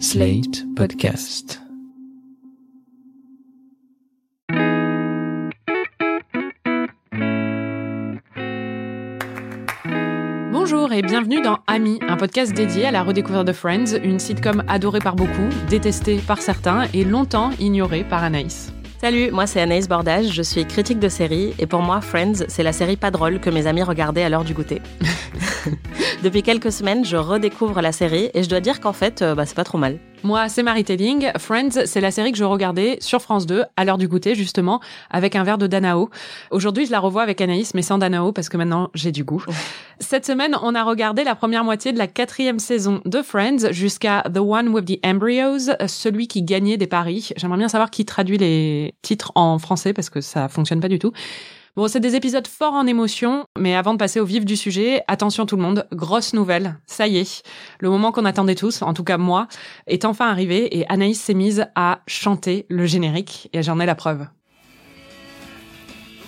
Slate Podcast. Bonjour et bienvenue dans Ami, un podcast dédié à la redécouverte de Friends, une sitcom adorée par beaucoup, détestée par certains et longtemps ignorée par Anaïs. Salut, moi c'est Anaïs Bordage, je suis critique de série et pour moi Friends, c'est la série pas drôle que mes amis regardaient à l'heure du goûter. Depuis quelques semaines, je redécouvre la série et je dois dire qu'en fait, euh, bah, c'est pas trop mal. Moi, c'est Marie Telling. Friends, c'est la série que je regardais sur France 2 à l'heure du goûter, justement, avec un verre de Danao. Aujourd'hui, je la revois avec Anaïs, mais sans Danao parce que maintenant, j'ai du goût. Cette semaine, on a regardé la première moitié de la quatrième saison de Friends jusqu'à The One with the Embryos, celui qui gagnait des paris. J'aimerais bien savoir qui traduit les titres en français parce que ça fonctionne pas du tout. Bon, c'est des épisodes forts en émotion, mais avant de passer au vif du sujet, attention tout le monde, grosse nouvelle. Ça y est, le moment qu'on attendait tous, en tout cas moi, est enfin arrivé et Anaïs s'est mise à chanter le générique et j'en ai la preuve.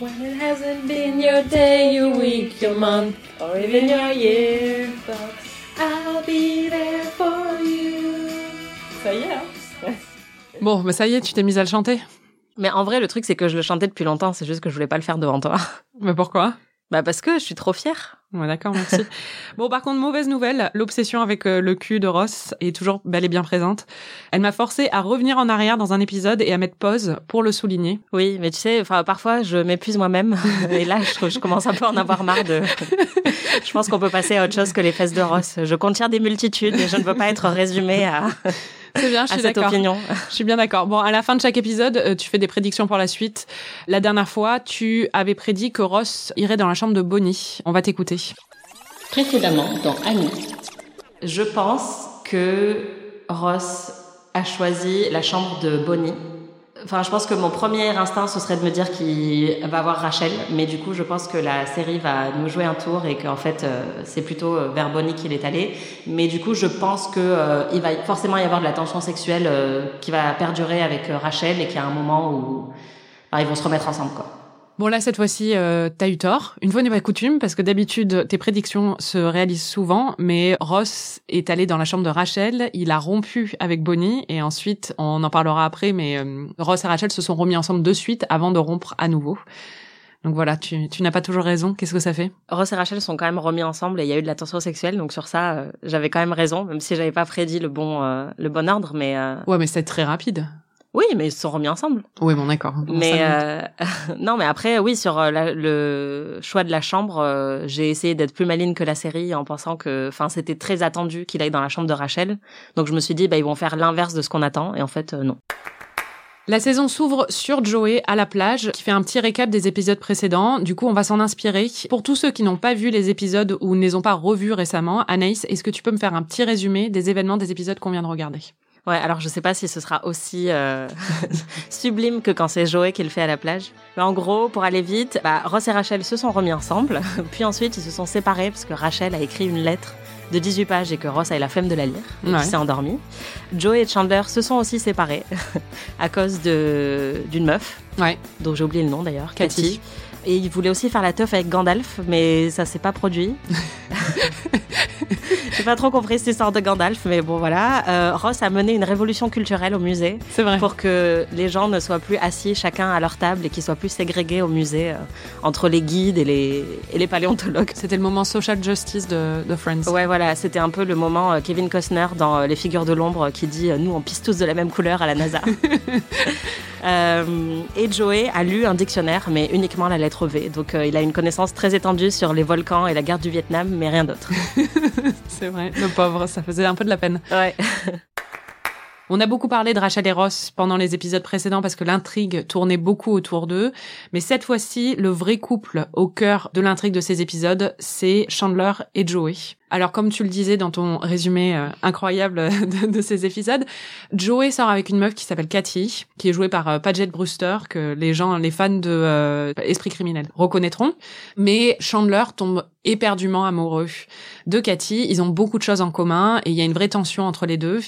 When it hasn't been your day, your week, your month, or even your year, I'll be there for you. Ça y est, hein Bon, bah ça y est, tu t'es mise à le chanter Mais en vrai, le truc, c'est que je le chantais depuis longtemps, c'est juste que je voulais pas le faire devant toi. Mais pourquoi? Bah parce que je suis trop fière. Ouais, d'accord, merci. bon, par contre, mauvaise nouvelle, l'obsession avec euh, le cul de Ross est toujours bel et bien présente. Elle m'a forcé à revenir en arrière dans un épisode et à mettre pause pour le souligner. Oui, mais tu sais, enfin parfois je m'épuise moi-même et là je, je commence un peu à en avoir marre de. je pense qu'on peut passer à autre chose que les fesses de Ross. Je contiens des multitudes et je ne veux pas être résumée à. C'est bien, je suis d'accord. opinion. Je suis bien d'accord. Bon, à la fin de chaque épisode, euh, tu fais des prédictions pour la suite. La dernière fois, tu avais prédit que Ross irait dans la chambre de Bonnie. On va t'écouter. Précédemment dans Annie. Je pense que Ross a choisi la chambre de Bonnie. Enfin, je pense que mon premier instinct, ce serait de me dire qu'il va avoir Rachel, mais du coup, je pense que la série va nous jouer un tour et qu'en fait, euh, c'est plutôt euh, vers Bonnie qu'il est allé. Mais du coup, je pense que euh, il va forcément y avoir de la tension sexuelle euh, qui va perdurer avec euh, Rachel et qu'il y a un moment où bah, ils vont se remettre ensemble, quoi. Bon, là, cette fois-ci, euh, t'as eu tort. Une fois n'est pas coutume, parce que d'habitude, tes prédictions se réalisent souvent, mais Ross est allé dans la chambre de Rachel, il a rompu avec Bonnie, et ensuite, on en parlera après, mais euh, Ross et Rachel se sont remis ensemble de suite avant de rompre à nouveau. Donc voilà, tu, tu n'as pas toujours raison. Qu'est-ce que ça fait? Ross et Rachel sont quand même remis ensemble et il y a eu de la tension sexuelle, donc sur ça, euh, j'avais quand même raison, même si j'avais pas prédit le bon, euh, le bon ordre, mais euh, Ouais, mais c'est très rapide. Oui, mais ils se sont remis ensemble. Oui, bon, d'accord. Mais euh, non, mais après, oui, sur euh, la- le choix de la chambre, euh, j'ai essayé d'être plus maline que la série en pensant que, enfin, c'était très attendu qu'il aille dans la chambre de Rachel, donc je me suis dit, bah, ils vont faire l'inverse de ce qu'on attend, et en fait, euh, non. La saison s'ouvre sur Joey à la plage, qui fait un petit récap des épisodes précédents. Du coup, on va s'en inspirer. Pour tous ceux qui n'ont pas vu les épisodes ou ne les ont pas revus récemment, Anaïs, est-ce que tu peux me faire un petit résumé des événements des épisodes qu'on vient de regarder? Ouais, alors je sais pas si ce sera aussi euh, sublime que quand c'est Joey qui le fait à la plage. Mais en gros, pour aller vite, bah, Ross et Rachel se sont remis ensemble. Puis ensuite, ils se sont séparés parce que Rachel a écrit une lettre de 18 pages et que Ross a eu la flemme de la lire et Ouais. s'est endormi. Joey et Chandler se sont aussi séparés à cause d'une meuf Ouais. dont j'ai oublié le nom d'ailleurs, Cathy. Cathy. Et ils voulaient aussi faire la teuf avec Gandalf, mais ça s'est pas produit. J'ai pas trop compris cette histoire de Gandalf, mais bon voilà. Euh, Ross a mené une révolution culturelle au musée C'est vrai. pour que les gens ne soient plus assis chacun à leur table et qu'ils soient plus ségrégés au musée euh, entre les guides et les, et les paléontologues. C'était le moment social justice de, de Friends. Ouais, voilà, c'était un peu le moment euh, Kevin Costner dans Les Figures de l'ombre qui dit Nous, on pisse tous de la même couleur à la NASA. Euh, et Joey a lu un dictionnaire, mais uniquement la lettre V. Donc, euh, il a une connaissance très étendue sur les volcans et la guerre du Vietnam, mais rien d'autre. C'est vrai. Le pauvre, ça faisait un peu de la peine. Ouais. On a beaucoup parlé de Rachel et Ross pendant les épisodes précédents parce que l'intrigue tournait beaucoup autour d'eux. Mais cette fois-ci, le vrai couple au cœur de l'intrigue de ces épisodes, c'est Chandler et Joey. Alors, comme tu le disais dans ton résumé euh, incroyable de, de ces épisodes, Joey sort avec une meuf qui s'appelle Cathy, qui est jouée par euh, Paget Brewster, que les gens, les fans de euh, Esprit criminel reconnaîtront. Mais Chandler tombe éperdument amoureux de Cathy. Ils ont beaucoup de choses en commun et il y a une vraie tension entre les deux.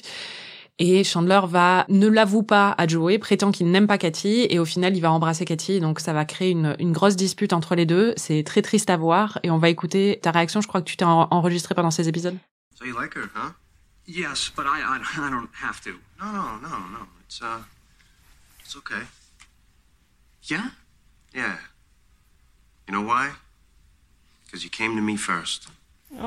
Et Chandler va ne l'avoue pas à Joey, prétend qu'il n'aime pas Cathy, et au final il va embrasser Cathy, donc ça va créer une, une grosse dispute entre les deux. C'est très triste à voir, et on va écouter ta réaction. Je crois que tu t'es en- enregistré pendant ces épisodes. So you like her, huh? Yes, but I, I, I don't have to. No, no, no, no. It's, uh, it's okay. Yeah? Yeah. You know why? Because you came to me first.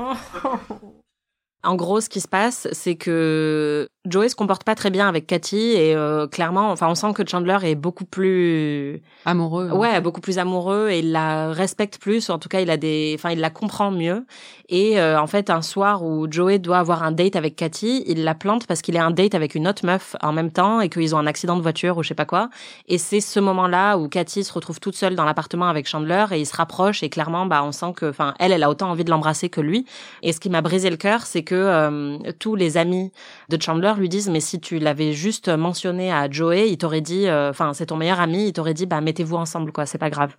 En gros, ce qui se passe, c'est que Joey se comporte pas très bien avec Cathy et euh, clairement, enfin, on sent que Chandler est beaucoup plus amoureux. Ouais, beaucoup plus amoureux et il la respecte plus. En tout cas, il a des, enfin, il la comprend mieux. Et euh, en fait, un soir où Joey doit avoir un date avec Cathy, il la plante parce qu'il est un date avec une autre meuf en même temps et qu'ils ont un accident de voiture ou je sais pas quoi. Et c'est ce moment-là où Cathy se retrouve toute seule dans l'appartement avec Chandler et il se rapproche et clairement, bah, on sent que, enfin, elle, elle a autant envie de l'embrasser que lui. Et ce qui m'a brisé le cœur, c'est que euh, tous les amis de Chandler lui disent mais si tu l'avais juste mentionné à Joey, il t'aurait dit, euh, enfin c'est ton meilleur ami, il t'aurait dit bah mettez-vous ensemble quoi, c'est pas grave.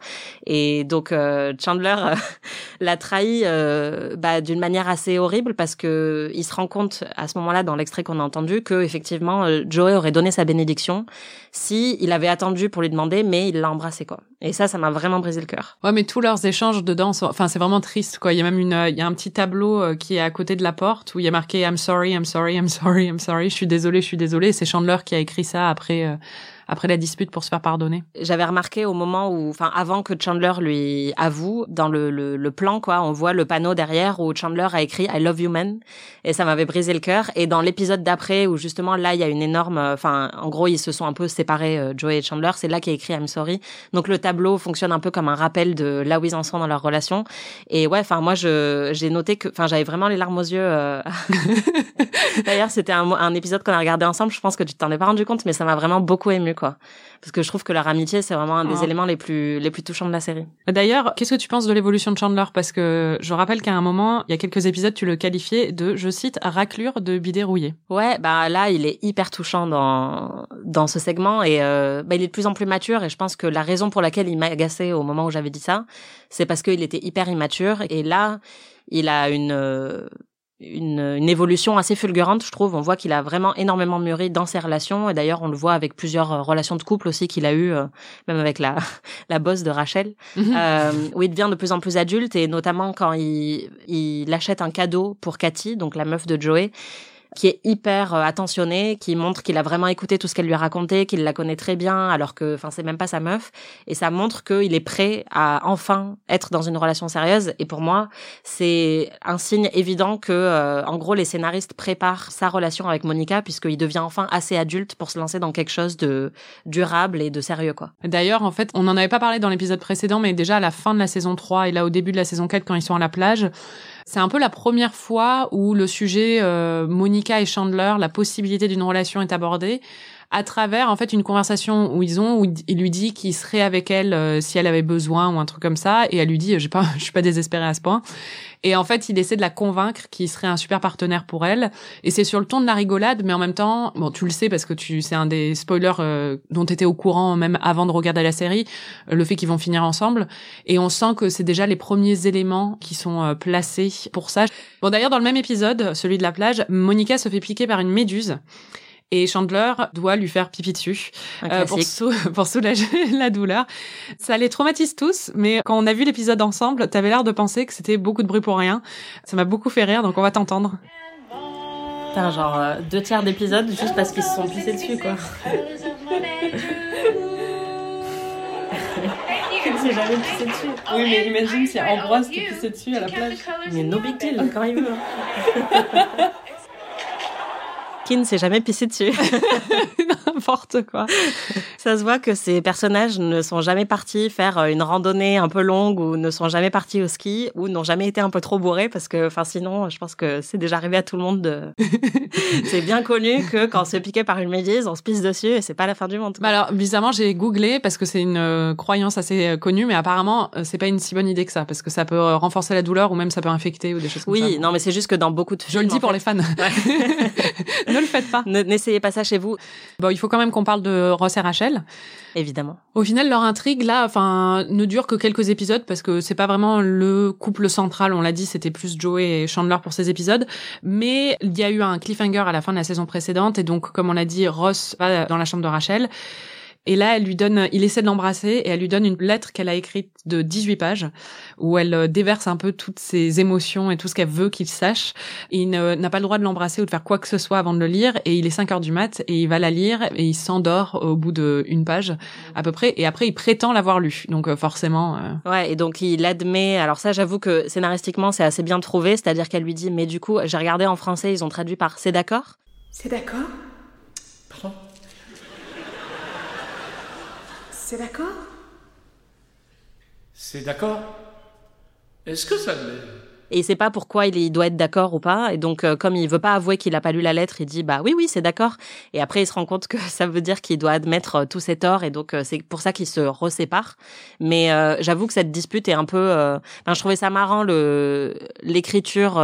Et donc euh, Chandler l'a trahi bah, d'une manière assez horrible parce que il se rend compte à ce moment-là dans l'extrait qu'on a entendu que effectivement Joey aurait donné sa bénédiction si il avait attendu pour lui demander, mais il l'a embrassé quoi. Et ça, ça m'a vraiment brisé le cœur. Ouais, mais tous leurs échanges dedans, enfin c'est vraiment triste quoi. Il y a même une, il y a un petit tableau qui est à côté de la porte où il y a marqué I'm sorry, I'm sorry, I'm sorry, I'm sorry, je suis désolé, je suis désolé. C'est Chandler qui a écrit ça après euh, après la dispute pour se faire pardonner. J'avais remarqué au moment où, enfin, avant que Chandler lui avoue, dans le, le, le, plan, quoi, on voit le panneau derrière où Chandler a écrit I love you man. Et ça m'avait brisé le cœur. Et dans l'épisode d'après, où justement, là, il y a une énorme, enfin, en gros, ils se sont un peu séparés, euh, Joey et Chandler. C'est là qu'il a écrit I'm sorry. Donc le tableau fonctionne un peu comme un rappel de là où ils en sont dans leur relation. Et ouais, enfin, moi, je, j'ai noté que, enfin, j'avais vraiment les larmes aux yeux. Euh. D'ailleurs, c'était un, épisode qu'on a regardé ensemble. Je pense que tu t'en es pas rendu compte, mais ça m'a vraiment beaucoup ému, quoi parce que je trouve que leur amitié c'est vraiment un des oh. éléments les plus les plus touchants de la série. D'ailleurs, qu'est-ce que tu penses de l'évolution de Chandler? Parce que je rappelle qu'à un moment, il y a quelques épisodes, tu le qualifiais de je cite raclure de bidet rouillé. Ouais, bah là, il est hyper touchant dans dans ce segment et euh, bah, il est de plus en plus mature et je pense que la raison pour laquelle il m'a agacé au moment où j'avais dit ça, c'est parce qu'il était hyper immature et là, il a une euh, une, une, évolution assez fulgurante, je trouve. On voit qu'il a vraiment énormément mûri dans ses relations. Et d'ailleurs, on le voit avec plusieurs euh, relations de couple aussi qu'il a eu, euh, même avec la, la bosse de Rachel, mhm. euh, où il devient de plus en plus adulte. Et notamment quand il, il achète un cadeau pour Cathy, donc la meuf de Joey qui est hyper euh, attentionné, qui montre qu'il a vraiment écouté tout ce qu'elle lui a raconté, qu'il la connaît très bien, alors que, enfin, c'est même pas sa meuf. Et ça montre qu'il est prêt à enfin être dans une relation sérieuse. Et pour moi, c'est un signe évident que, euh, en gros, les scénaristes préparent sa relation avec Monica, puisqu'il devient enfin assez adulte pour se lancer dans quelque chose de durable et de sérieux, quoi. D'ailleurs, en fait, on n'en avait pas parlé dans l'épisode précédent, mais déjà à la fin de la saison 3 et là au début de la saison 4, quand ils sont à la plage, c'est un peu la première fois où le sujet euh, Monica et Chandler, la possibilité d'une relation est abordée à travers en fait une conversation où ils ont où il lui dit qu'il serait avec elle euh, si elle avait besoin ou un truc comme ça et elle lui dit j'ai pas je suis pas désespérée à ce point. Et en fait il essaie de la convaincre qu'il serait un super partenaire pour elle. Et c'est sur le ton de la rigolade mais en même temps bon tu le sais parce que tu c'est un des spoilers euh, dont tu étais au courant même avant de regarder la série euh, le fait qu'ils vont finir ensemble. Et on sent que c'est déjà les premiers éléments qui sont placés pour ça. Bon d'ailleurs dans le même épisode celui de la plage Monica se fait piquer par une méduse et Chandler doit lui faire pipi dessus euh, pour, pour, soulager la douleur. Ça les traumatise tous, mais quand on a vu l'épisode ensemble, t'avais l'air de penser que c'était beaucoup de bruit pour rien. Ça m'a beaucoup fait rire, donc on va t'entendre. Putain, genre euh, deux tiers d'épisode juste parce qu'ils se sont pissés dessus, quoi. s'est jamais pissé dessus. Oui, mais imagine si Ambroise te pissait dessus à la plage. Mais no big deal, quand il veut. Qui ne s'est jamais pissé dessus. N'importe quoi. Ça se voit que ces personnages ne sont jamais partis faire euh, une randonnée un peu longue ou ne sont jamais partis au ski ou n'ont jamais été un peu trop bourrés parce que, enfin, sinon, je pense que c'est déjà arrivé à tout le monde de. c'est bien connu que quand on se piqué par une médise, on se pisse dessus et c'est pas la fin du monde. Bah alors, bizarrement, j'ai googlé parce que c'est une euh, croyance assez euh, connue, mais apparemment, c'est pas une si bonne idée que ça parce que ça peut renforcer la douleur ou même ça peut infecter ou des choses comme oui, ça. Oui, non, mais c'est juste que dans beaucoup de films. Je le dis pour les fans. ne le faites pas. N'essayez pas ça chez vous. Bon, il faut quand même qu'on parle de Ross et Rachel. Évidemment. Au final, leur intrigue là, enfin, ne dure que quelques épisodes parce que c'est pas vraiment le couple central. On l'a dit, c'était plus Joey et Chandler pour ces épisodes. Mais il y a eu un cliffhanger à la fin de la saison précédente et donc, comme on l'a dit, Ross va dans la chambre de Rachel. Et là, elle lui donne, il essaie de l'embrasser et elle lui donne une lettre qu'elle a écrite de 18 pages où elle euh, déverse un peu toutes ses émotions et tout ce qu'elle veut qu'il sache. Il n'a pas le droit de l'embrasser ou de faire quoi que ce soit avant de le lire et il est 5 heures du mat et il va la lire et il s'endort au bout d'une page à peu près et après il prétend l'avoir lu. Donc euh, forcément. Euh... Ouais, et donc il admet. Alors ça, j'avoue que scénaristiquement, c'est assez bien trouvé, c'est-à-dire qu'elle lui dit mais du coup, j'ai regardé en français, ils ont traduit par c'est d'accord? C'est d'accord? Pardon? C'est d'accord? C'est d'accord Est-ce que ça et il sait pas pourquoi il, doit être d'accord ou pas. Et donc, euh, comme il veut pas avouer qu'il a pas lu la lettre, il dit bah oui, oui, c'est d'accord. Et après, il se rend compte que ça veut dire qu'il doit admettre euh, tous ses torts. Et donc, euh, c'est pour ça qu'ils se reséparent. Mais j'avoue que cette dispute est un peu. Enfin, je trouvais ça marrant le l'écriture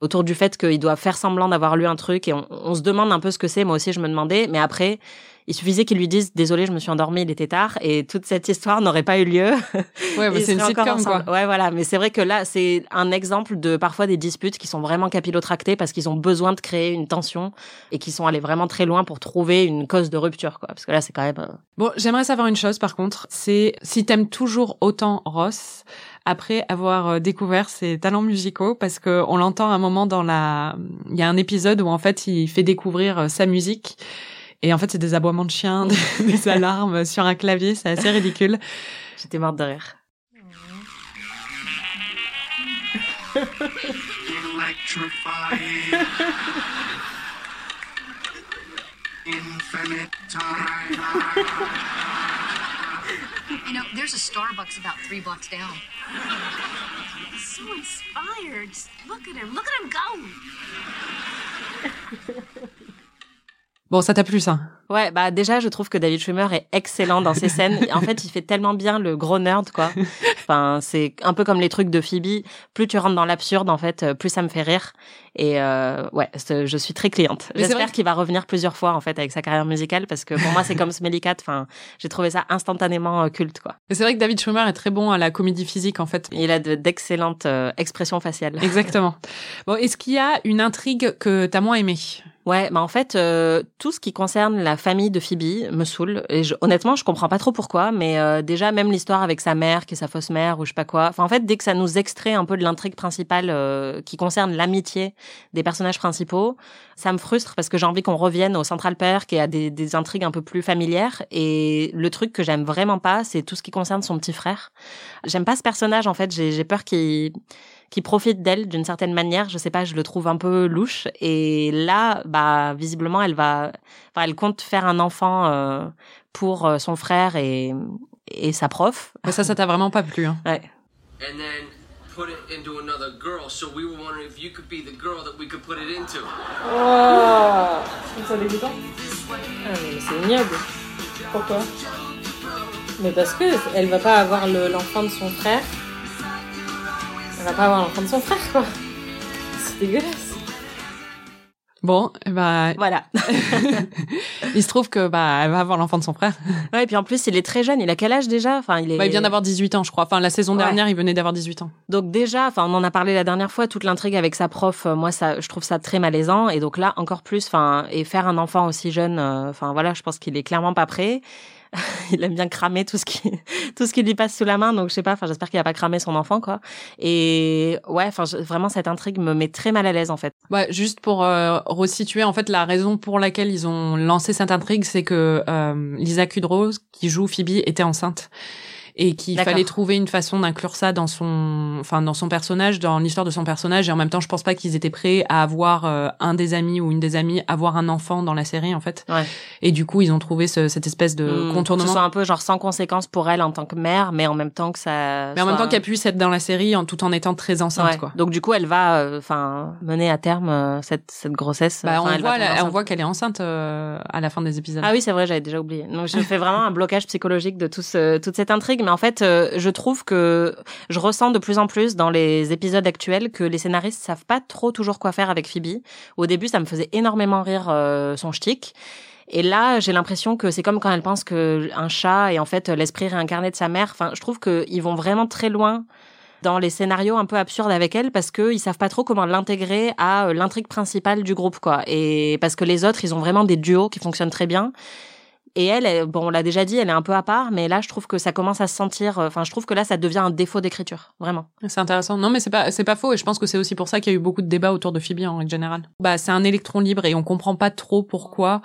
autour du fait qu'il doit faire semblant d'avoir lu un truc et on, on se demande un peu ce que c'est. Moi aussi, je me demandais. Mais après, il suffisait qu'il lui dise désolé, je me suis endormi, il était tard, et toute cette histoire n'aurait pas eu lieu. Ouais, c'est une sitcom quoi. Ouais, voilà. Mais c'est vrai que là, c'est un exemple de parfois des disputes qui sont vraiment capillotractées parce qu'ils ont besoin de créer une tension et qui sont allés vraiment très loin pour trouver une cause de rupture, quoi. Parce que là, c'est quand même. Euh, bon, j'aimerais savoir une chose par contre, c'est si t'aimes toujours autant Ross après avoir euh, découvert ses talents musicaux parce que on l'entend un moment dans la il y a un épisode où en fait il fait découvrir euh, sa musique et en fait, c'est des aboiements de chiens, des, alarmes sur un clavier, c'est assez ridicule. J'étais morte de rire. You know, there's a Starbucks about three blocks down. So inspired. Look at him. Look at him go. Bon, ça t'a plu ça? Ouais, bah déjà, je trouve que David Schwimmer est excellent dans ses scènes. en fait, il fait tellement bien le gros nerd, quoi. Enfin, c'est un peu comme les trucs de Phoebe. Plus tu rentres dans l'absurde, en fait, plus ça me fait rire. Et euh, ouais, je suis très cliente. J'espère qu'il va revenir plusieurs fois, en fait, avec sa carrière musicale, parce que pour moi, c'est comme Smelly Cat. Enfin, j'ai trouvé ça instantanément euh, culte, quoi. C'est vrai que David Schwimmer est très bon à la comédie physique, en fait. Il a d'excellentes euh, expressions faciales. Exactement. Bon, est-ce qu'il y a une intrigue que t'as moins aimée? Ouais, bah en fait, euh, tout ce qui concerne la famille de Phoebe me saoule. Et je, honnêtement, je comprends pas trop pourquoi. Mais euh, déjà, même l'histoire avec sa mère, qui est sa fausse mère, ou je sais pas quoi. En fait, dès que ça nous extrait un peu de l'intrigue principale euh, qui concerne l'amitié des personnages principaux, ça me frustre parce que j'ai envie qu'on revienne au Central Perk et à des, des intrigues un peu plus familières. Et le truc que j'aime vraiment pas, c'est tout ce qui concerne son petit frère. J'aime pas ce personnage, en fait. J'ai peur qu'il qui profite d'elle d'une certaine manière. Je sais pas, je le trouve un peu louche. Et là, bah, visiblement, elle va, enfin, elle compte faire un enfant euh, pour euh, son frère et, et sa prof. Mais ça, ça t'a vraiment pas plu, hein. Ouais. And then put it into another girl. So we were wondering if you could be the girl that we could put it into. Oh, ça dégoûtant. Ah, mais c'est ignoble. Pourquoi? Mais parce que elle va pas avoir l'enfant de son frère va pas avoir l'enfant de son frère, quoi. C'est dégueulasse. Bon, bah voilà. il se trouve que bah elle va avoir l'enfant de son frère. Ouais, et puis en plus il est très jeune. Il a quel âge déjà? Enfin, il est. Bah, il vient d'avoir 18 ans, je crois. Enfin, la saison dernière, il venait d'avoir 18 ans. Donc déjà, enfin, on en a parlé la dernière fois. Toute l'intrigue avec sa prof, euh, moi, ça, je trouve ça très malaisant. Et donc là, encore plus. Enfin, et faire un enfant aussi jeune, euh, enfin voilà, je pense qu'il est clairement pas prêt. il aime bien cramer tout ce qui tout ce qui lui passe sous la main donc je sais pas enfin j'espère qu'il a pas cramé son enfant quoi. Et ouais enfin vraiment cette intrigue me met très mal à l'aise en fait. Ouais juste pour euh, resituer en fait la raison pour laquelle ils ont lancé cette intrigue c'est que euh, Lisa Kudrow qui joue Phoebe était enceinte et qu'il fallait trouver une façon d'inclure ça dans son, enfin dans son personnage, dans l'histoire de son personnage. Et en même temps, je pense pas qu'ils étaient prêts à avoir euh, un des amis ou une des amies avoir un enfant dans la série en fait. Ouais. Et du coup, ils ont trouvé ce, cette espèce de mmh, contournement. Que ce soit un peu genre sans conséquence pour elle en tant que mère, mais en même temps que ça. Mais en même temps qu'elle puisse être dans la série en tout en étant très enceinte quoi. Donc du coup, elle va, euh, enfin, mener à terme euh, cette cette grossesse. Bah, on, voit, on voit qu'elle est enceinte à la fin des épisodes. Ah oui, c'est vrai, j'avais déjà oublié. Donc je fais vraiment un blocage psychologique de tout ce, toute cette intrigue, mais en fait, je trouve que je ressens de plus en plus dans les épisodes actuels que les scénaristes savent pas trop toujours quoi faire avec Phoebe. Au début, ça me faisait énormément rire euh, son shtick. Et là, j'ai l'impression que c'est comme quand elle pense que un chat est en fait l'esprit réincarné de sa mère. Enfin, je trouve qu'ils vont vraiment très loin dans les scénarios un peu absurdes avec elle parce qu'ils savent pas trop comment l'intégrer à euh, l'intrigue principale du groupe, quoi. Et parce que les autres, ils ont vraiment des duos qui fonctionnent très bien Et elle, bon, on l'a déjà dit, elle est un peu à part, mais là, je trouve que ça commence à se sentir. euh, Enfin, je trouve que là, ça devient un défaut d'écriture, vraiment. C'est intéressant. Non, mais c'est pas, c'est pas faux. Et je pense que c'est aussi pour ça qu'il y a eu beaucoup de débats autour de Phoebe en règle générale. Bah, c'est un électron libre et on comprend pas trop pourquoi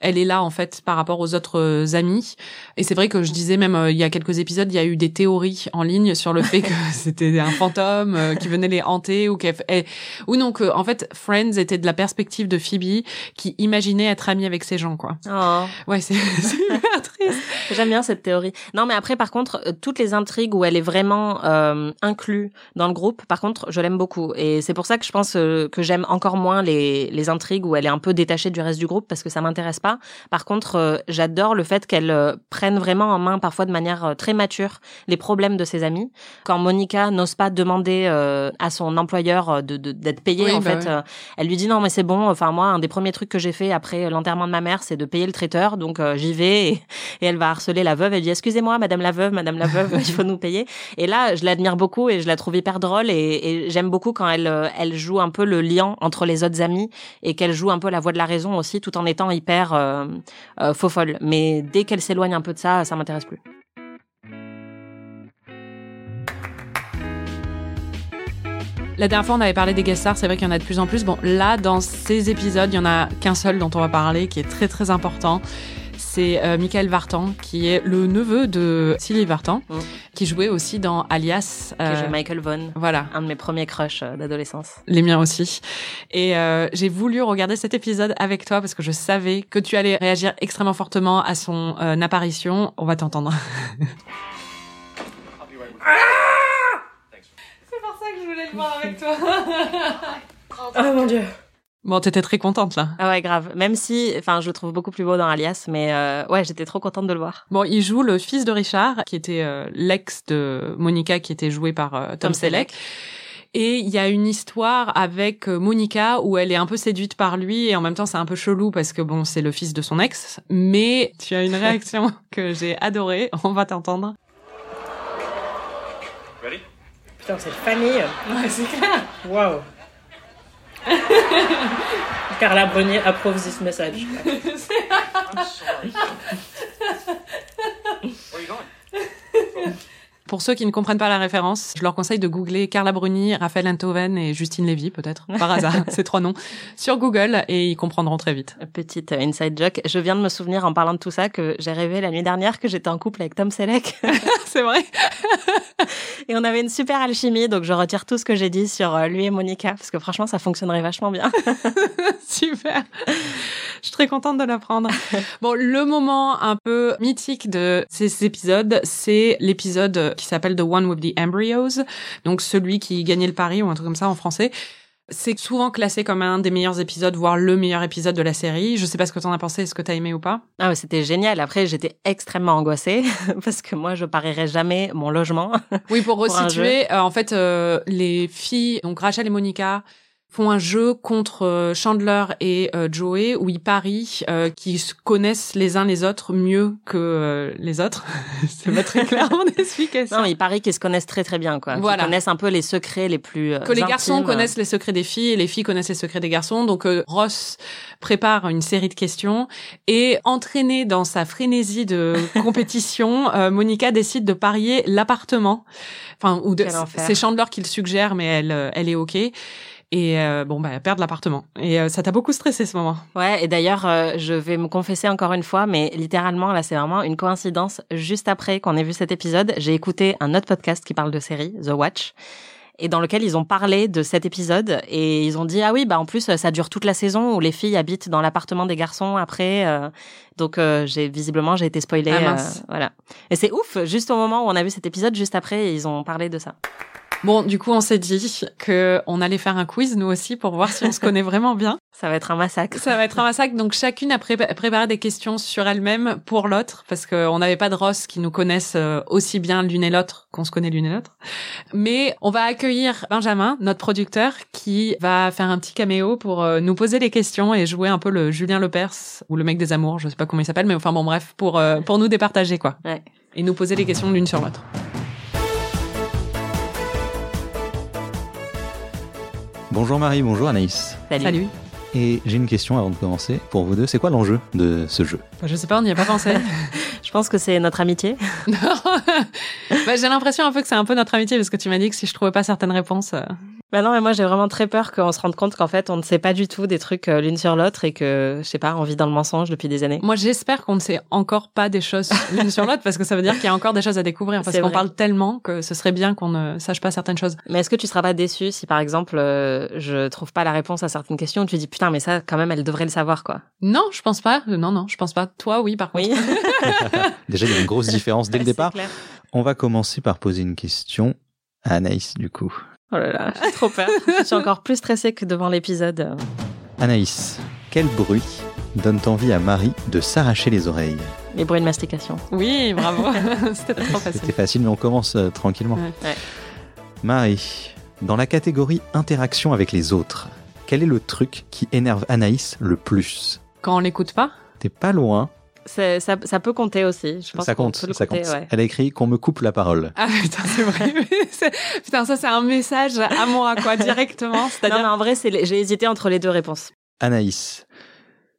elle est là, en fait, par rapport aux autres euh, amis. Et c'est vrai que je disais même, euh, il y a quelques épisodes, il y a eu des théories en ligne sur le fait que c'était un fantôme euh, qui venait les hanter ou qu'elle, elle- ou non, que, en fait, Friends était de la perspective de Phoebe qui imaginait être amie avec ces gens, quoi. Oh. Ouais, c'est super triste. J'aime bien cette théorie. Non, mais après, par contre, euh, toutes les intrigues où elle est vraiment euh, inclue dans le groupe, par contre, je l'aime beaucoup. Et c'est pour ça que je pense que j'aime encore moins les, les intrigues où elle est un peu détachée du reste du groupe parce que ça m'intéresse pas. Par contre, euh, j'adore le fait qu'elle euh, prenne vraiment en main, parfois de manière euh, très mature, les problèmes de ses amis. Quand Monica n'ose pas demander euh, à son employeur de de- d'être payée, Oui, en bah fait, ouais. euh, elle lui dit non, mais c'est bon. Enfin, moi, un des premiers trucs que j'ai fait après l'enterrement de ma mère, c'est de payer le traiteur. Donc, euh, j'y vais et, et elle va harceler la veuve. Elle dit excusez-moi, madame la veuve, madame la veuve, il faut nous payer. Et là, je l'admire beaucoup et je la trouve hyper drôle et, et j'aime beaucoup quand elle elle joue un peu le lien entre les autres amis et qu'elle joue un peu la voix de la raison aussi, tout en étant hyper euh, euh, faux folle. Mais dès qu'elle s'éloigne un peu de ça, ça m'intéresse plus. La dernière fois, on avait parlé des guest stars, c'est vrai qu'il y en a de plus en plus. Bon, là, dans ces épisodes, il y en a qu'un seul dont on va parler, qui est très très important. C'est euh, Michael Vartan, qui est le neveu de Sylvie Vartan, Mm. Qui jouait aussi dans Alias. Que euh, Michael Vaughn, voilà, un de mes premiers crushs euh, d'adolescence. les miens aussi. Et euh, j'ai voulu regarder cet épisode avec toi parce que je savais que tu allais réagir extrêmement fortement à son euh, apparition. On va t'entendre. C'est pour ça que je voulais le voir avec toi. Oh mon dieu. Bon, t'étais très contente là. Ah ouais, grave. Même si, enfin, je le trouve beaucoup plus beau dans Alias, mais euh, ouais, j'étais trop contente de le voir. Bon, il joue le fils de Richard, qui était euh, l'ex de Monica, qui était joué par euh, Tom, Tom Selleck. Et il y a une histoire avec euh, Monica où elle est un peu séduite par lui et en même temps c'est un peu chelou parce que bon c'est le fils de son ex. Mais tu as une réaction que j'ai adorée. On va t'entendre. Putain, c'est famille. Ouais, c'est clair. Waouh. Carla Brunier approuve this message. Pour ceux qui ne comprennent pas la référence, je leur conseille de googler Carla Bruni, Raphaël Enthoven et Justine Lévy, peut-être, par hasard, ces trois noms, sur Google et ils comprendront très vite. Petite euh, inside joke. Je viens de me souvenir en parlant de tout ça que j'ai rêvé la nuit dernière que j'étais en couple avec Tom Selleck c'est vrai et on avait une super alchimie. Donc je retire tout ce que j'ai dit sur euh, lui et Monica parce que franchement ça fonctionnerait vachement bien. Super. Je suis très contente de l'apprendre. Bon, le moment un peu mythique de ces épisodes, c'est l'épisode qui s'appelle The One with the Embryos, donc celui qui gagnait le pari ou un truc comme ça en français. C'est souvent classé comme un des meilleurs épisodes, voire le meilleur épisode de la série. Je sais pas ce que t'en as pensé, est-ce que t'as aimé ou pas? Ah c'était génial. Après j'étais extrêmement angoissée parce que moi je parierais jamais mon logement. Oui, pour Pour resituer, euh, en fait, euh, les filles, donc Rachel et Monica, font un jeu contre euh, Chandler et euh, Joey où ils parient euh, qu'ils se connaissent les uns les autres mieux que les autres. C'est pas très clair mon explication. non, mais il paraît qu'ils se connaissent très très bien quoi. Voilà. Ils connaissent un peu les secrets les plus que les garçons connaissent les secrets des filles et les filles connaissent les secrets des garçons. Donc Ross prépare une série de questions et entraînée dans sa frénésie de compétition, Monica décide de parier l'appartement. Enfin, ou de, c'est Chandler qui le suggère, mais elle, elle est ok. Et euh, bon, bah, elle perd l'appartement. Et euh, ça t'a beaucoup stressé ce moment. Ouais, et d'ailleurs, euh, je vais me confesser encore une fois, mais littéralement, là, c'est vraiment une coïncidence. Juste après qu'on ait vu cet épisode, j'ai écouté un autre podcast qui parle de série, The Watch, et dans lequel ils ont parlé de cet épisode, et ils ont dit, ah oui, bah en plus, ça dure toute la saison où les filles habitent dans l'appartement des garçons après. euh, donc, euh, j'ai visiblement, j'ai été spoilée. Ah, euh, voilà. Et c'est ouf, juste au moment où on a vu cet épisode, juste après, ils ont parlé de ça. Bon, du coup, on s'est dit que on allait faire un quiz nous aussi pour voir si on se connaît vraiment bien. Ça va être un massacre. Ça va être un massacre. Donc chacune a prépa- préparé des questions sur elle-même pour l'autre, parce qu'on n'avait pas de Ross qui nous connaissent euh, aussi bien l'une et l'autre qu'on se connaît l'une et l'autre. Mais on va accueillir Benjamin, notre producteur, qui va faire un petit caméo pour euh, nous poser les questions et jouer un peu le Julien Lepers ou le mec des amours, je sais pas comment il s'appelle, mais enfin bon bref, pour euh, pour nous départager quoi. Ouais. Et nous poser les questions l'une sur l'autre. Bonjour Marie, bonjour Anaïs. Salut. Salut. Et j'ai une question avant de commencer pour vous deux. C'est quoi l'enjeu de ce jeu? Bah, Je sais pas, on n'y a pas pensé. Je pense que c'est notre amitié. Non. Bah, j'ai l'impression un peu que c'est un peu notre amitié parce que tu m'as dit que si je trouvais pas certaines réponses. euh, Bah non, mais moi j'ai vraiment très peur qu'on se rende compte qu'en fait on ne sait pas du tout des trucs euh, l'une sur l'autre et que, je sais pas, on vit dans le mensonge depuis des années. Moi, j'espère qu'on ne sait encore pas des choses l'une sur l'autre parce que ça veut dire qu'il y a encore des choses à découvrir parce qu'on parle tellement que ce serait bien qu'on ne sache pas certaines choses. Mais est-ce que tu seras pas déçu si par exemple euh, je trouve pas la réponse à certaines questions tu dis putain mais ça quand même elle devrait le savoir quoi. Non, je pense pas. Non, non, je pense pas. Toi, oui, par contre. Oui. Déjà, il y a une grosse différence dès le départ. clair. On va commencer par poser une question à Anaïs, du coup. Oh là là, j'ai trop peur. je suis encore plus stressée que devant l'épisode. Anaïs, quel bruit donne envie à Marie de s'arracher les oreilles Les bruits de mastication. Oui, bravo. C'était trop facile. C'était facile, mais on commence euh, tranquillement. Ouais. Ouais. Marie, dans la catégorie interaction avec les autres, quel est le truc qui énerve Anaïs le plus? Quand on l'écoute pas? T'es pas loin, Ça, ça peut compter aussi. Je pense ça compte, peut ça compter, compte. ouais. Elle a écrit qu'on me coupe la parole. Ah putain, c'est vrai. Putain, ça c'est un message à moi, quoi, directement. C'est-à-dire. en vrai, c'est les- j'ai hésité entre les deux réponses. Anaïs,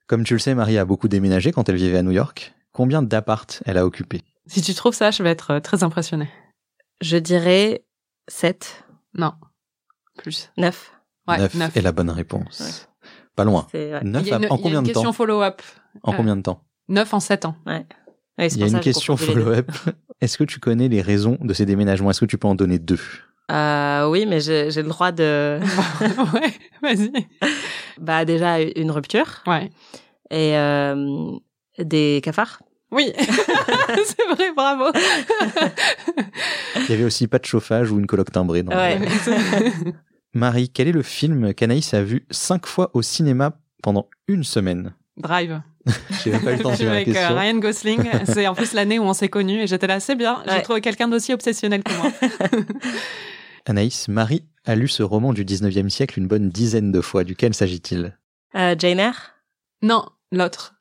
comme tu le sais, Marie a beaucoup déménagé quand elle vivait à New York. Combien d'appart elle a occupé? Si tu trouves ça, je vais être euh, très impressionnée. Je dirais 7, Non. Plus. 9. Ouais, Neuf neuf. est la bonne réponse. Pas loin. C'est, ouais. Neuf Il y a une, en combien de question temps? follow-up? En Euh, combien de temps? 9 en 7 ans. Ouais, Il y a une question follow-up. Est-ce que tu connais les raisons de ces déménagements? Est-ce que tu peux en donner deux? Euh, oui, mais j'ai j'ai le droit de. ouais, vas-y. bah, déjà, une rupture Ouais. et euh, des cafards. Oui. c'est vrai, bravo. Il y avait aussi pas de chauffage ou une coloc timbrée. Dans Ouais. Marie, quel est le film qu'Anaïs a vu cinq fois au cinéma pendant une semaine? Drive. J'ai même pas eu le temps de faire la avec euh, question. Ryan Gosling. C'est en plus l'année où on s'est connus et j'étais là, c'est bien. J'ai Ouais. trouvé quelqu'un d'aussi obsessionnel que moi. Anaïs, Marie a lu ce roman du 19e siècle une bonne dizaine de fois. Duquel s'agit-il? Euh, Jane Eyre? Non, l'autre.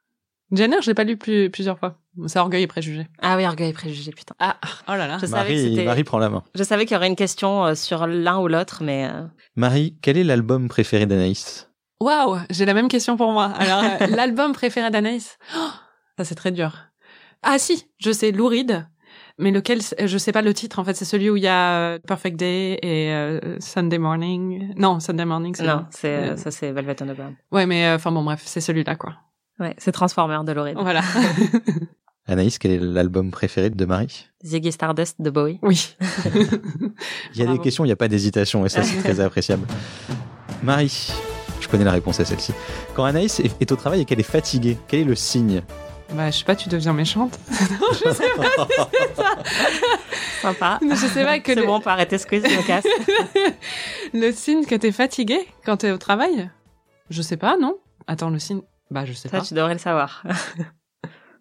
Jenner, je l'ai pas lu plus, plusieurs fois. C'est Orgueil et Préjugés. Ah oui, Orgueil et Préjugé, putain. Ah, oh là là. Je savais que Marie, Marie prend la main. Je savais qu'il y aurait une question euh, sur l'un ou l'autre, mais euh, Marie, quel est l'album préféré d'Anaïs? Waouh, j'ai la même question pour moi. Alors, euh, l'album préféré d'Anaïs Oh, Ça, c'est très dur. Ah si, je sais, Lou Reed. Mais lequel, c'est- je sais pas le titre, en fait, c'est celui où il y a euh, Perfect Day et euh, Sunday Morning. Non, Sunday Morning, c'est non, c'est Euh, euh, ça c'est Velvet Underground. Ouais, mais euh, enfin bon, bref, c'est celui-là, quoi. Ouais, c'est Transformer de Lorraine. Voilà. Anaïs, quel est l'album préféré de Marie? Ziggy Stardust de Bowie. oui. Il y a Bravo. des questions, il n'y a pas d'hésitation, et ça, c'est très appréciable. Marie, je connais la réponse à celle-ci. Quand Anaïs est est au travail et qu'elle est fatiguée, quel est le signe? Bah, je sais pas, tu deviens méchante. non, je sais pas. Sympa. Je sais pas que C'est le- bon, on peut arrêter ce quiz, je me casse. le signe que t'es fatigué quand t'es au travail? Je sais pas, non Attends, le signe. Bah, je sais Ça, pas. tu devrais le savoir.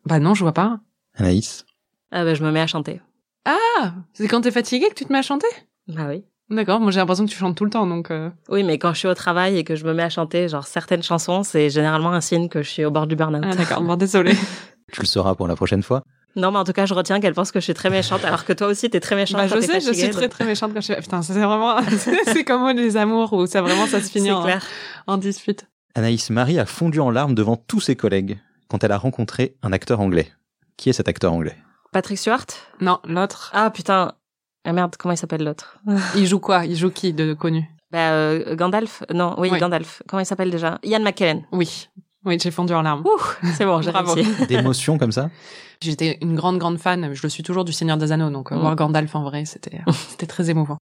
Bah non, je vois pas. Anaïs? Ah bah, je me mets à chanter. Ah, c'est quand t'es fatigué que tu te mets à chanter? Bah oui. D'accord, moi j'ai l'impression que tu chantes tout le temps, donc... euh, Oui, mais quand je suis au travail et que je me mets à chanter, genre certaines chansons, c'est généralement un signe que je suis au bord du burn-out. Ah d'accord, bon, désolé. Tu le sauras pour la prochaine fois. Non, mais en tout cas, je retiens qu'elle pense que je suis très méchante, alors que toi aussi, t'es très méchante. Bah, quand je sais, je suis très donc- très méchante quand je fais... Putain, c'est vraiment... c'est comme les amours où ça vraiment ça se finit C'est en, clair. en dispute. Anaïs Marie a fondu en larmes devant tous ses collègues quand elle a rencontré un acteur anglais. Qui est cet acteur anglais? Patrick Stewart? Non, l'autre. Ah putain. Ah merde, comment il s'appelle l'autre Il joue quoi? Il joue qui de connu? Bah, euh, Gandalf? Non, oui, Oui. Gandalf. Comment il s'appelle déjà? Ian McKellen. Oui. Oui, j'ai fondu en larmes. Ouh, c'est bon, j'ai Bravo. réussi. D'émotion comme ça? J'étais une grande grande fan, je le suis toujours du Seigneur des Anneaux, donc euh, Mm. voir Gandalf en vrai, c'était c'était très émouvant.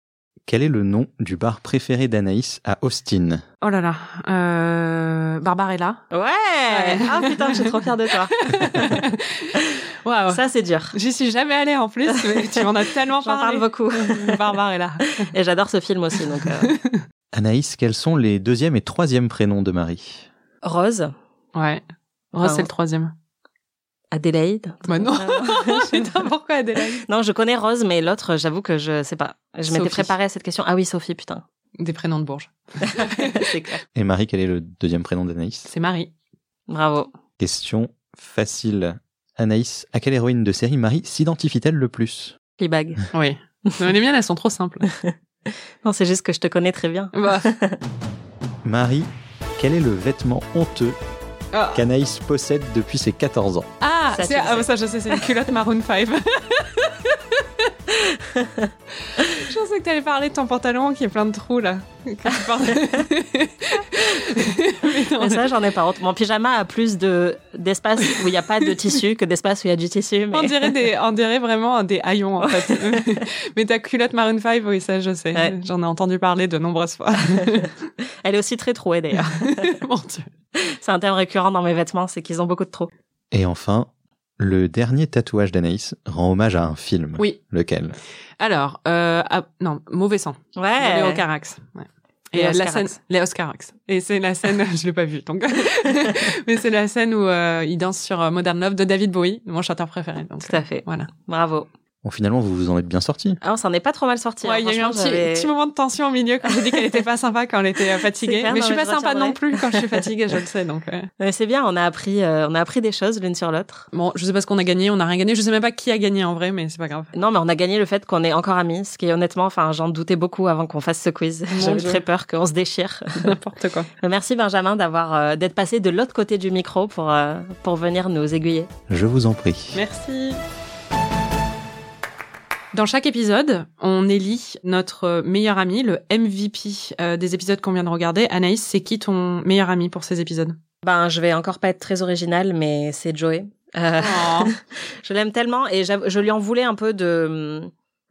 Quel est le nom du bar préféré d'Anaïs à Austin? Oh là là, euh, Barbarella. Ouais Ah putain, je suis trop fière de toi. Waouh. Ça, c'est dur. J'y suis jamais allée en plus, mais tu m'en as tellement J'en parlé. parle beaucoup. Barbarella. Et j'adore ce film aussi, donc... euh, Anaïs, quels sont les deuxième et troisième prénoms de Marie? Rose, Ouais. Rose, Ah. c'est le troisième. Adélaïde. Bah non. Putain, pourquoi Adélaïde non, je connais Rose, mais l'autre, j'avoue que je sais pas. Je m'étais préparée à cette question. Ah oui, Sophie, putain. Des prénoms de Bourges. c'est clair. Et Marie, quel est le deuxième prénom d'Anaïs? C'est Marie. Bravo. Question facile. Anaïs, à quelle héroïne de série Marie s'identifie-t-elle le plus? Fleabag. Oui. Les miennes, elles sont trop simples. Non, c'est juste que je te connais très bien. Bah, Marie, Quel est le vêtement honteux Ah. qu'Anaïs possède depuis ses 14 ans Ah, Ça, c'est- ah, ça je sais, c'est une culotte Maroon 5. je pensais que t'allais parler de ton pantalon qui est plein de trous là. Mais non, Mais ça, j'en ai pas honte. Mon pyjama a plus de d'espace où il n'y a pas de tissu que d'espace où il y a du tissu. Mais... On dirait, des, on dirait vraiment des haillons en fait. Mais ta culotte Maroon 5, oui, ça je sais. Ouais. J'en ai entendu parler de nombreuses fois. Elle est aussi très trouée d'ailleurs. Mon Dieu. C'est un thème récurrent dans mes vêtements, c'est qu'ils ont beaucoup de trous. Et enfin, le dernier tatouage d'Anaïs rend hommage à un film. Oui. Lequel? Alors, euh, ah, non, mauvais sang. Ouais. Les Oscarax. Ouais. Et la scène, les Oscarax. Et c'est la scène, je l'ai pas vue, donc. Mais c'est la scène où euh, il danse sur euh, Modern Love de David Bowie, mon chanteur préféré. Donc, Tout à fait. Voilà. Bravo. Bon, finalement, vous vous en êtes bien sorti. Ah, on s'en est pas trop mal sorti. Ouais, il y a eu un petit, petit moment de tension au milieu quand j'ai dit qu'elle était pas sympa quand elle était euh, fatiguée. clair, mais non, je suis mais pas sympa non plus quand je suis fatiguée, je le sais. Donc. Mais c'est bien, on a appris, euh, on a appris des choses l'une sur l'autre. bon, je sais pas ce qu'on a gagné, on a rien gagné. Je sais même pas qui a gagné en vrai, mais c'est pas grave. Non, mais on a gagné le fait qu'on est encore amis, ce qui est honnêtement, enfin, j'en doutais beaucoup avant qu'on fasse ce quiz. J'avais très peur qu'on se déchire. N'importe quoi. Merci Benjamin d'avoir euh, d'être passé de l'autre côté du micro pour euh, pour venir nous aiguiller. Je vous en prie. Merci. Dans chaque épisode, on élit notre meilleur ami, le MVP euh, des épisodes qu'on vient de regarder. Anaïs, c'est qui ton meilleur ami pour ces épisodes? Ben, je vais encore pas être très original, mais c'est Joey. Euh, je l'aime tellement et je lui en voulais un peu de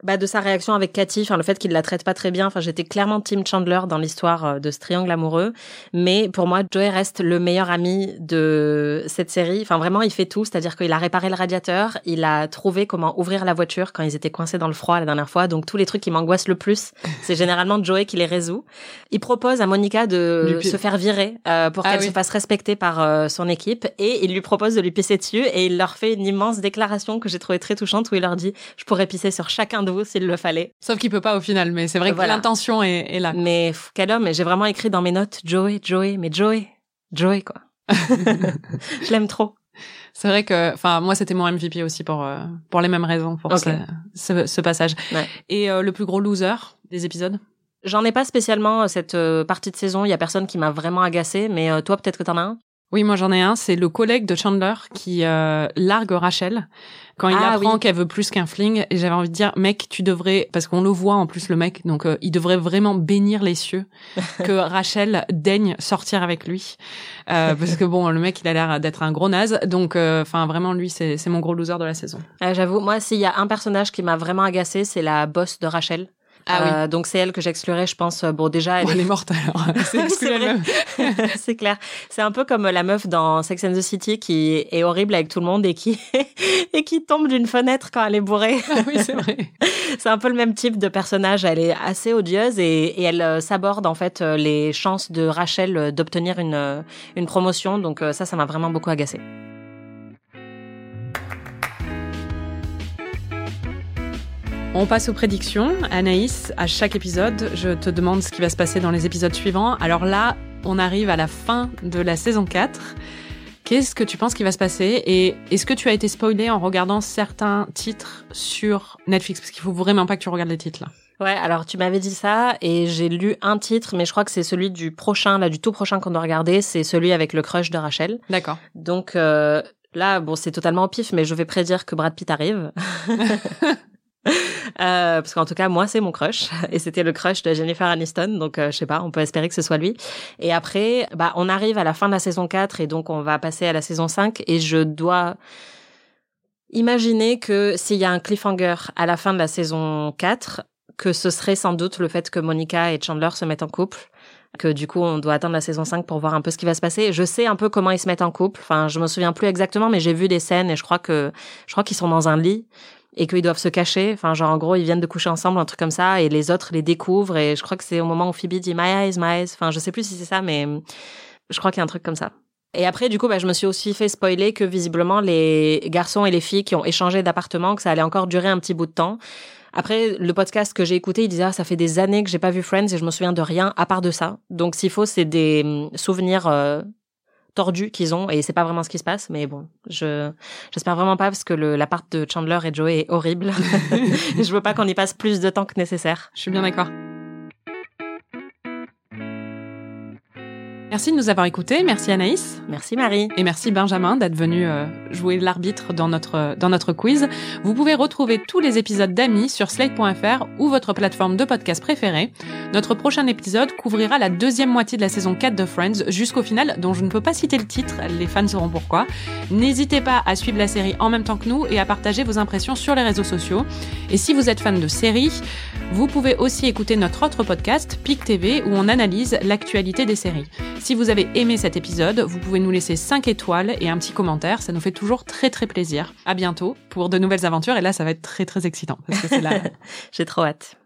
bah, de sa réaction avec Cathy, enfin le fait qu'il la traite pas très bien. Enfin, j'étais clairement Tim Chandler dans l'histoire euh, de ce triangle amoureux, mais pour moi, Joey reste le meilleur ami de cette série. Enfin, vraiment, il fait tout, c'est-à-dire qu'il a réparé le radiateur, il a trouvé comment ouvrir la voiture quand ils étaient coincés dans le froid la dernière fois. Donc tous les trucs qui m'angoissent le plus, c'est généralement Joey qui les résout. Il propose à Monica de se faire virer euh, pour Ah qu'elle oui. se fasse respecter par euh, son équipe et il lui propose de lui pisser dessus et il leur fait une immense déclaration que j'ai trouvée très touchante où il leur dit je pourrais pisser sur chacun de vous s'il le fallait. Sauf qu'il peut pas au final, mais c'est vrai que Voilà. l'intention est, est là. Mais quel homme j'ai vraiment écrit dans mes notes Joey, Joey, mais Joey, Joey quoi. je l'aime trop. C'est vrai que, enfin, moi, c'était mon MVP aussi pour euh, pour les mêmes raisons pour ce, ce, ce passage. Ouais. Et euh, le plus gros loser des épisodes? J'en ai pas spécialement euh, cette euh, partie de saison, il y a personne qui m'a vraiment agacé mais toi peut-être que t'en as un? Oui, moi j'en ai un. C'est le collègue de Chandler qui euh, largue Rachel quand il Ah, apprend oui. qu'elle veut plus qu'un fling. Et j'avais envie de dire, mec, tu devrais, parce qu'on le voit en plus le mec, donc euh, il devrait vraiment bénir les cieux que Rachel daigne sortir avec lui, Euh, parce que bon, le mec il a l'air d'être un gros naze. Donc, euh, enfin vraiment lui, c'est mon gros loser de la saison. Euh, J'avoue, moi s'il y a un personnage qui m'a vraiment agacé, c'est la boss de Rachel. Ah Euh, donc c'est elle que j'exclurais, je pense. euh, Bon déjà, elle Bon, elle est morte alors. c'est Oui, c'est clair. C'est un peu comme la meuf dans Sex and the City qui est horrible avec tout le monde et qui et qui tombe d'une fenêtre quand elle est bourrée. Ah oui, c'est vrai. C'est un peu le même type de personnage. Elle est assez odieuse et, et elle euh, s'aborde en fait euh, les chances de Rachel euh, d'obtenir une euh, une promotion. Donc euh, ça, ça m'a vraiment beaucoup agacé. On passe aux prédictions. Anaïs, à chaque épisode, je te demande ce qui va se passer dans les épisodes suivants. Alors là, on arrive à la fin de la saison 4. Qu'est-ce que tu penses qui va se passer Et est-ce que tu as été spoilé en regardant certains titres sur Netflix? Parce qu'il faut vraiment pas que tu regardes les titres là. Ouais, alors tu m'avais dit ça et j'ai lu un titre, mais je crois que c'est celui du prochain, là, du tout prochain qu'on doit regarder. C'est celui avec le crush de Rachel. D'accord. Donc euh, là, bon, c'est totalement au pif, mais je vais prédire que Brad Pitt arrive. Euh, parce qu'en tout cas, moi, c'est mon crush. Et c'était le crush de Jennifer Aniston. Donc, euh, je sais pas, on peut espérer que ce soit lui. Et après, bah, on arrive à la fin de la saison 4 et donc on va passer à la saison 5. Et je dois imaginer que s'il y a un cliffhanger à la fin de la saison 4, que ce serait sans doute le fait que Monica et Chandler se mettent en couple que du coup on doit attendre la saison 5 pour voir un peu ce qui va se passer. Je sais un peu comment ils se mettent en couple. Enfin, je me souviens plus exactement, mais j'ai vu des scènes et je crois que je crois qu'ils sont dans un lit et qu'ils doivent se cacher. Enfin, genre en gros ils viennent de coucher ensemble, un truc comme ça, et les autres les découvrent. Et je crois que c'est au moment où Phoebe dit My eyes, my eyes. Enfin, je sais plus si c'est ça, mais je crois qu'il y a un truc comme ça. Et après, du coup, bah, je me suis aussi fait spoiler que visiblement les garçons et les filles qui ont échangé d'appartement, que ça allait encore durer un petit bout de temps. Après, le podcast que j'ai écouté, il disait ah, ça fait des années que j'ai pas vu Friends et je me souviens de rien à part de ça. Donc s'il faut, c'est des hum, souvenirs euh, tordus qu'ils ont et c'est pas vraiment ce qui se passe. Mais bon, je j'espère vraiment pas parce que le l'appart de Chandler et Joey est horrible. je veux pas qu'on y passe plus de temps que nécessaire. Je suis bien d'accord. Merci de nous avoir écoutés. Merci Anaïs. Merci Marie. Et merci Benjamin d'être venu euh, jouer l'arbitre dans notre, dans notre quiz. Vous pouvez retrouver tous les épisodes d'Amis sur slate.fr ou votre plateforme de podcast préférée. Notre prochain épisode couvrira la deuxième moitié de la saison 4 de Friends jusqu'au final, dont je ne peux pas citer le titre, les fans sauront pourquoi. N'hésitez pas à suivre la série en même temps que nous et à partager vos impressions sur les réseaux sociaux. Et si vous êtes fan de séries, vous pouvez aussi écouter notre autre podcast, PIC TV, où on analyse l'actualité des séries. Si vous avez aimé cet épisode, vous pouvez nous laisser 5 étoiles et un petit commentaire, ça nous fait toujours très très plaisir. À bientôt pour de nouvelles aventures et là ça va être très très excitant parce que c'est là. J'ai trop hâte.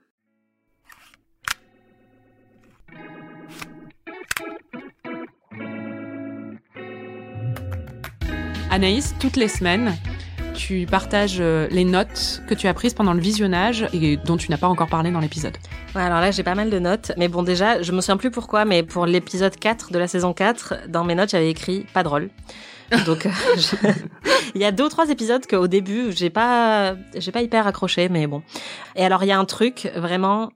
Anaïs, toutes les semaines, tu partages euh, les notes que tu as prises pendant le visionnage et dont tu n'as pas encore parlé dans l'épisode. Ouais, alors là, j'ai pas mal de notes. Mais bon, déjà, je me souviens plus pourquoi, mais pour l'épisode 4 de la saison 4, dans mes notes, j'avais écrit pas drôle. Donc, euh, je- il y a deux ou trois épisodes qu'au début, j'ai pas, j'ai pas hyper accroché, mais bon. Et alors, il y a un truc, vraiment,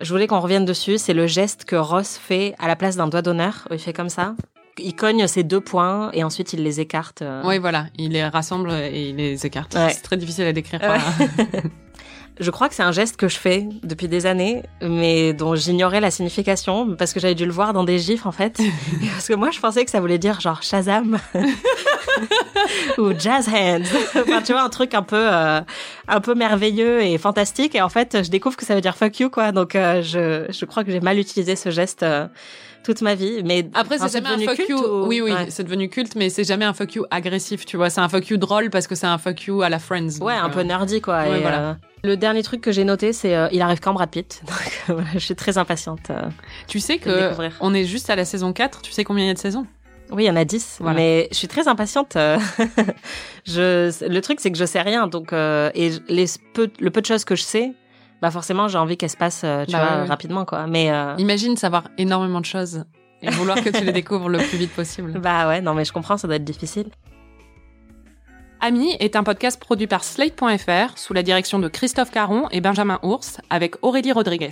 je voulais qu'on revienne dessus, c'est le geste que Ross fait à la place d'un doigt d'honneur. Il fait comme ça. Il cogne ses deux points et ensuite il les écarte. euh. Oui, voilà, il les rassemble et il les écarte. Ouais. C'est très difficile à décrire. Ouais. par- Je crois que c'est un geste que je fais depuis des années, mais dont j'ignorais la signification parce que j'avais dû le voir dans des gifs en fait. parce que moi, je pensais que ça voulait dire genre Shazam ou Jazz Hands. enfin, tu vois, un truc un peu, euh, un peu merveilleux et fantastique. Et en fait, je découvre que ça veut dire fuck you quoi. Donc, euh, je, je crois que j'ai mal utilisé ce geste. euh, toute ma vie, mais Après, c'est jamais un fuck culte you. ou- Oui, oui, Ouais. c'est devenu culte, mais c'est jamais un fuck you agressif, tu vois. C'est un fuck you drôle parce que c'est un fuck you à la Friends. Ouais, un peu euh, nerdy quoi. ouais, et, voilà. euh, le dernier truc que j'ai noté, c'est euh, il arrive quand Brad Pitt. Donc voilà, je suis très impatiente. euh. Tu sais que on est juste à la saison 4. Tu sais combien il y a de saisons? Oui, il y en a 10, Voilà. mais je suis très impatiente. euh, je, le truc, c'est que je sais rien, donc euh, et les peu, le peu de choses que je sais, bah forcément, j'ai envie qu'elles se passent, euh, tu Bah vois, ouais, ouais. rapidement, quoi. Mais euh, Imagine savoir énormément de choses et vouloir que tu les découvres le plus vite possible. bah ouais, non, mais je comprends, ça doit être difficile. Ami est un podcast produit par Slate.fr sous la direction de Christophe Caron et Benjamin Ours avec Aurélie Rodriguez.